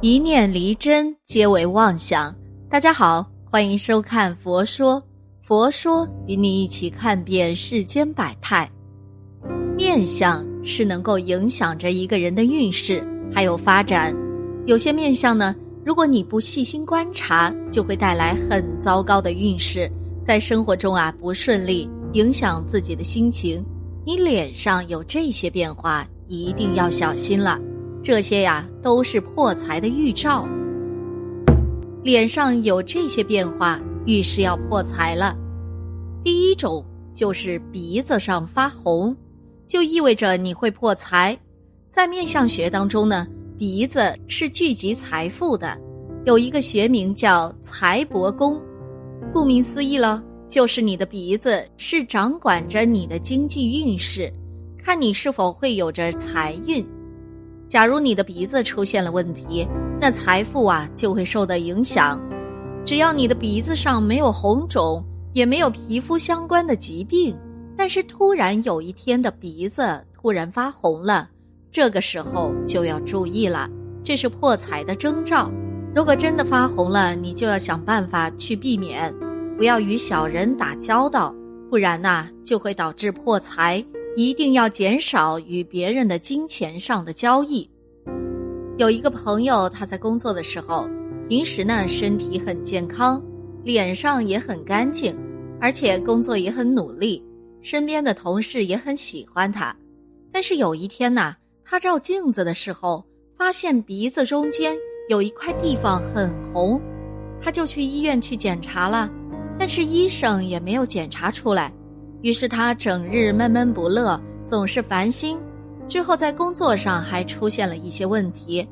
一念离真，皆为妄想。大家好，欢迎收看《佛说》，佛说与你一起看遍世间百态。面相是能够影响着一个人的运势还有发展。有些面相呢，如果你不细心观察，就会带来很糟糕的运势，在生活中啊不顺利，影响自己的心情。你脸上有这些变化，一定要小心了。这些呀都是破财的预兆。脸上有这些变化，预示要破财了。第一种就是鼻子上发红，就意味着你会破财。在面相学当中呢，鼻子是聚集财富的，有一个学名叫财帛宫。顾名思义了，就是你的鼻子是掌管着你的经济运势，看你是否会有着财运。假如你的鼻子出现了问题，那财富啊就会受到影响。只要你的鼻子上没有红肿，也没有皮肤相关的疾病，但是突然有一天的鼻子突然发红了，这个时候就要注意了，这是破财的征兆。如果真的发红了，你就要想办法去避免，不要与小人打交道，不然呐就会导致破财。一定要减少与别人的金钱上的交易。有一个朋友，他在工作的时候，平时呢身体很健康，脸上也很干净，而且工作也很努力，身边的同事也很喜欢他。但是有一天呐，他照镜子的时候，发现鼻子中间有一块地方很红，他就去医院去检查了，但是医生也没有检查出来。于是他整日闷闷不乐，总是烦心。之后在工作上还出现了一些问题，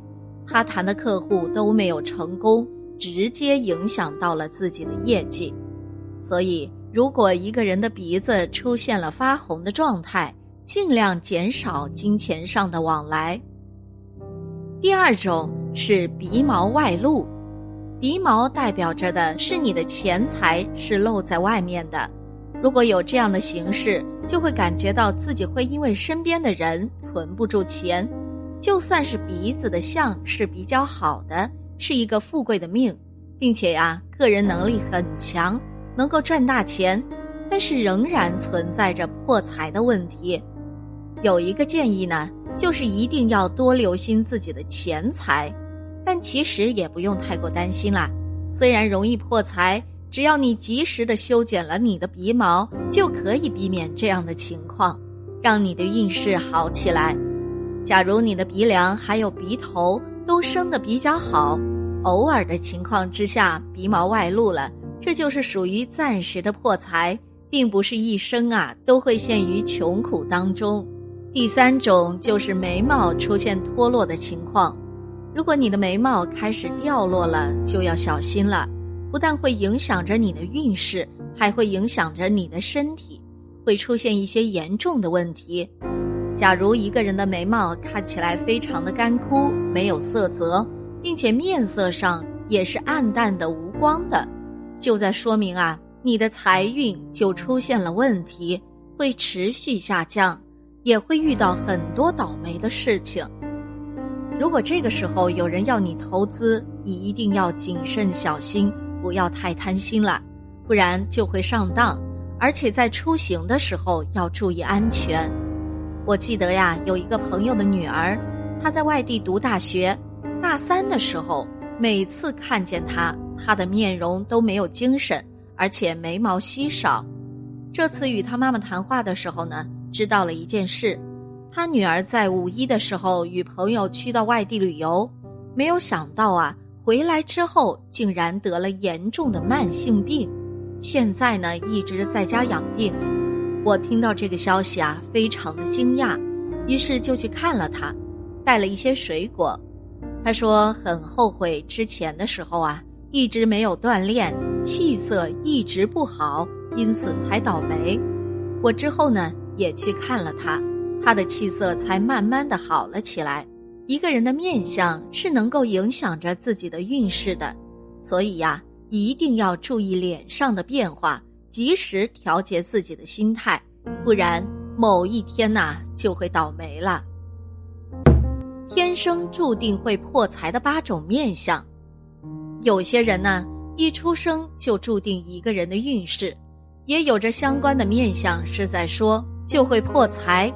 他谈的客户都没有成功，直接影响到了自己的业绩。所以，如果一个人的鼻子出现了发红的状态，尽量减少金钱上的往来。第二种是鼻毛外露，鼻毛代表着的是你的钱财是露在外面的。如果有这样的形式，就会感觉到自己会因为身边的人存不住钱。就算是鼻子的相是比较好的，是一个富贵的命，并且呀，个人能力很强，能够赚大钱，但是仍然存在着破财的问题。有一个建议呢，就是一定要多留心自己的钱财，但其实也不用太过担心啦。虽然容易破财。只要你及时的修剪了你的鼻毛，就可以避免这样的情况，让你的运势好起来。假如你的鼻梁还有鼻头都生的比较好，偶尔的情况之下鼻毛外露了，这就是属于暂时的破财，并不是一生啊都会陷于穷苦当中。第三种就是眉毛出现脱落的情况，如果你的眉毛开始掉落了，就要小心了。不但会影响着你的运势，还会影响着你的身体，会出现一些严重的问题。假如一个人的眉毛看起来非常的干枯，没有色泽，并且面色上也是暗淡的、无光的，就在说明啊，你的财运就出现了问题，会持续下降，也会遇到很多倒霉的事情。如果这个时候有人要你投资，你一定要谨慎小心。不要太贪心了，不然就会上当。而且在出行的时候要注意安全。我记得呀，有一个朋友的女儿，她在外地读大学，大三的时候，每次看见她，她的面容都没有精神，而且眉毛稀少。这次与她妈妈谈话的时候呢，知道了一件事：她女儿在五一的时候与朋友去到外地旅游，没有想到啊。回来之后，竟然得了严重的慢性病，现在呢一直在家养病。我听到这个消息啊，非常的惊讶，于是就去看了他，带了一些水果。他说很后悔之前的时候啊，一直没有锻炼，气色一直不好，因此才倒霉。我之后呢也去看了他，他的气色才慢慢的好了起来。一个人的面相是能够影响着自己的运势的，所以呀，一定要注意脸上的变化，及时调节自己的心态，不然某一天呐就会倒霉了。天生注定会破财的八种面相。有些人呢，一出生就注定一个人的运势，也有着相关的面相是在说就会破财。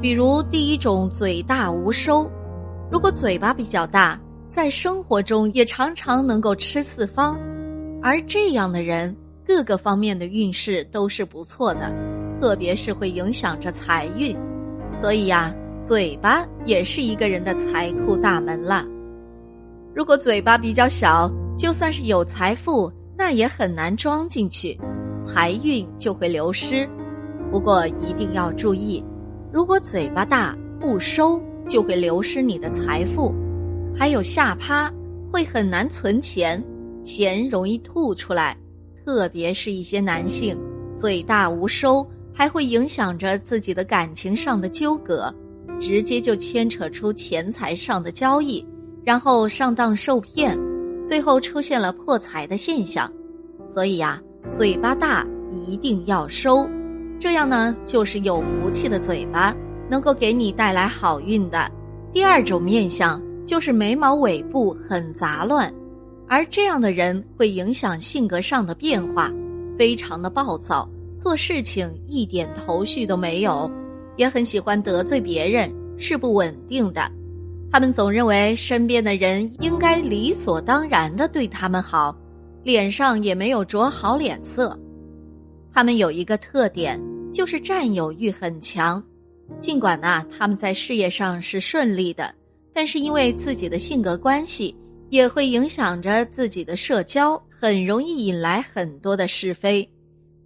比如第一种，嘴大无收，如果嘴巴比较大，在生活中也常常能够吃四方，而这样的人各个方面的运势都是不错的，特别是会影响着财运。所以呀，嘴巴也是一个人的财库大门了。如果嘴巴比较小，就算是有财富，那也很难装进去，财运就会流失。不过一定要注意，如果嘴巴大不收，就会流失你的财富。还有下趴，会很难存钱，钱容易吐出来。特别是一些男性，嘴大无收，还会影响着自己的感情上的纠葛，直接就牵扯出钱财上的交易。然后上当受骗，最后出现了破财的现象，所以呀，嘴巴大一定要收，这样呢就是有福气的嘴巴，能够给你带来好运的。第二种面相就是眉毛尾部很杂乱，而这样的人会影响性格上的变化，非常的暴躁，做事情一点头绪都没有，也很喜欢得罪别人，是不稳定的。他们总认为身边的人应该理所当然的对他们好，脸上也没有着好脸色。他们有一个特点，就是占有欲很强。尽管呐，他们在事业上是顺利的，但是因为自己的性格关系，也会影响着自己的社交，很容易引来很多的是非。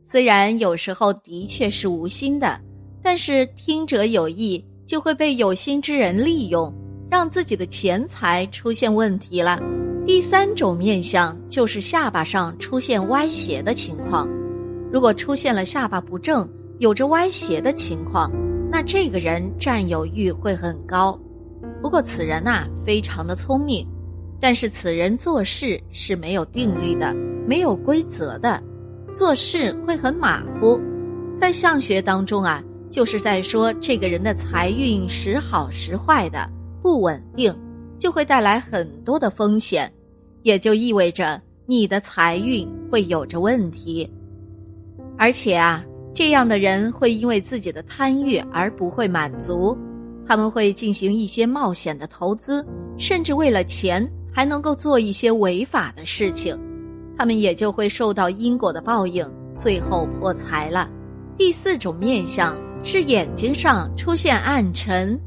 虽然有时候的确是无心的，但是听者有意，就会被有心之人利用。让自己的钱财出现问题了。第三种面相就是下巴上出现歪斜的情况。如果出现了下巴不正、有着歪斜的情况，那这个人占有欲会很高。不过此人呐非常的聪明，但是此人做事是没有定律的、没有规则的，做事会很马虎。在相学当中啊，就是在说这个人的财运时好时坏的。不稳定就会带来很多的风险，也就意味着你的财运会有着问题。而且啊，这样的人会因为自己的贪欲而不会满足，他们会进行一些冒险的投资，甚至为了钱还能够做一些违法的事情，他们也就会受到因果的报应，最后破财了。第四种面相是眼睛上出现暗沉。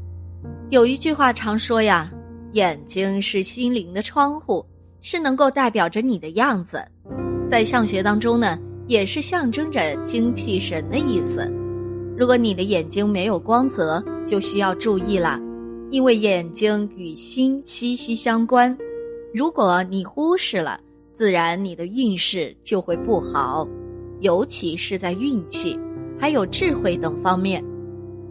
有一句话常说呀，眼睛是心灵的窗户，是能够代表着你的样子，在相学当中呢，也是象征着精气神的意思。如果你的眼睛没有光泽，就需要注意了，因为眼睛与心息息相关。如果你忽视了，自然你的运势就会不好，尤其是在运气还有智慧等方面。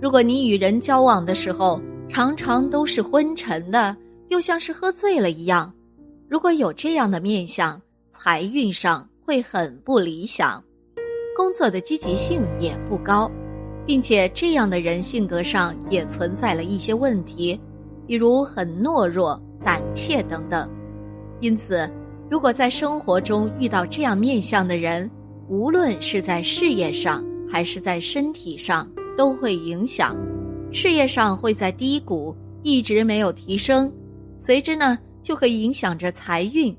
如果你与人交往的时候，常常都是昏沉的，又像是喝醉了一样。如果有这样的面相，财运上会很不理想，工作的积极性也不高，并且这样的人性格上也存在了一些问题，比如很懦弱、胆怯等等。因此，如果在生活中遇到这样面相的人，无论是在事业上还是在身体上，都会影响。事业上会在低谷，一直没有提升，随之呢就会影响着财运。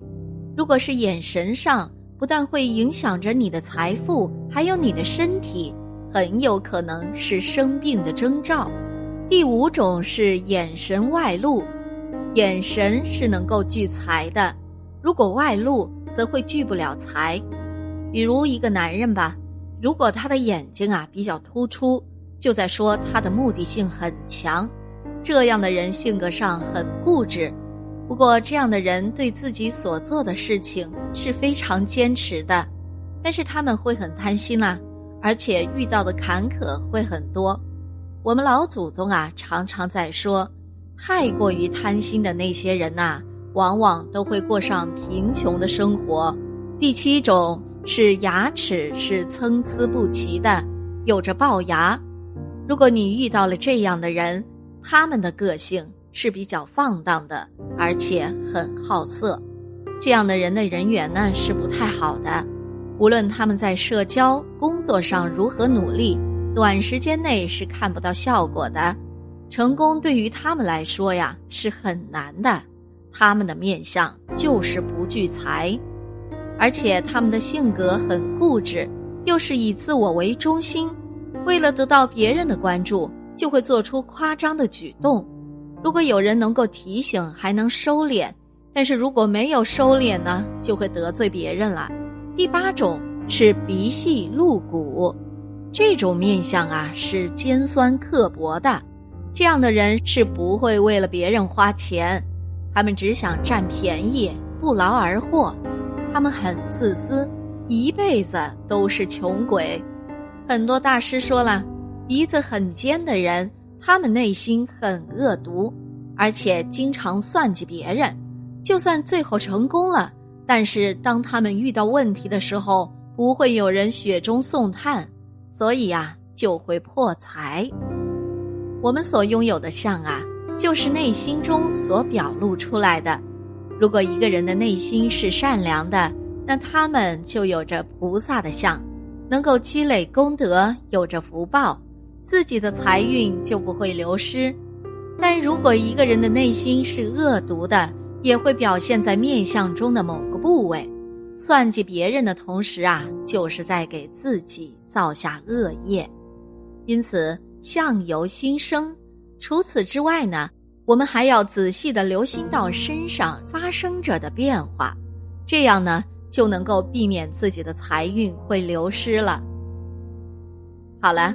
如果是眼神上，不但会影响着你的财富，还有你的身体，很有可能是生病的征兆。第五种是眼神外露，眼神是能够聚财的，如果外露则会聚不了财。比如一个男人吧，如果他的眼睛啊比较突出。就在说他的目的性很强，这样的人性格上很固执。不过，这样的人对自己所做的事情是非常坚持的，但是他们会很贪心啦，而且遇到的坎坷会很多。我们老祖宗啊，常常在说，太过于贪心的那些人呐，往往都会过上贫穷的生活。第七种是牙齿是参差不齐的，有着龅牙。如果你遇到了这样的人，他们的个性是比较放荡的，而且很好色。这样的人的人缘呢是不太好的。无论他们在社交、工作上如何努力，短时间内是看不到效果的。成功对于他们来说呀是很难的。他们的面相就是不聚财，而且他们的性格很固执，又是以自我为中心。为了得到别人的关注，就会做出夸张的举动。如果有人能够提醒，还能收敛；但是如果没有收敛呢，就会得罪别人了。第八种是鼻细露骨，这种面相啊是尖酸刻薄的。这样的人是不会为了别人花钱，他们只想占便宜，不劳而获。他们很自私，一辈子都是穷鬼。很多大师说了，鼻子很尖的人，他们内心很恶毒，而且经常算计别人。就算最后成功了，但是当他们遇到问题的时候，不会有人雪中送炭，所以呀，就会破财。我们所拥有的相啊，就是内心中所表露出来的。如果一个人的内心是善良的，那他们就有着菩萨的相。能够积累功德，有着福报，自己的财运就不会流失。但如果一个人的内心是恶毒的，也会表现在面相中的某个部位。算计别人的同时啊，就是在给自己造下恶业。因此，相由心生。除此之外呢，我们还要仔细的留心到身上发生着的变化，这样呢。就能够避免自己的财运会流失了。好了，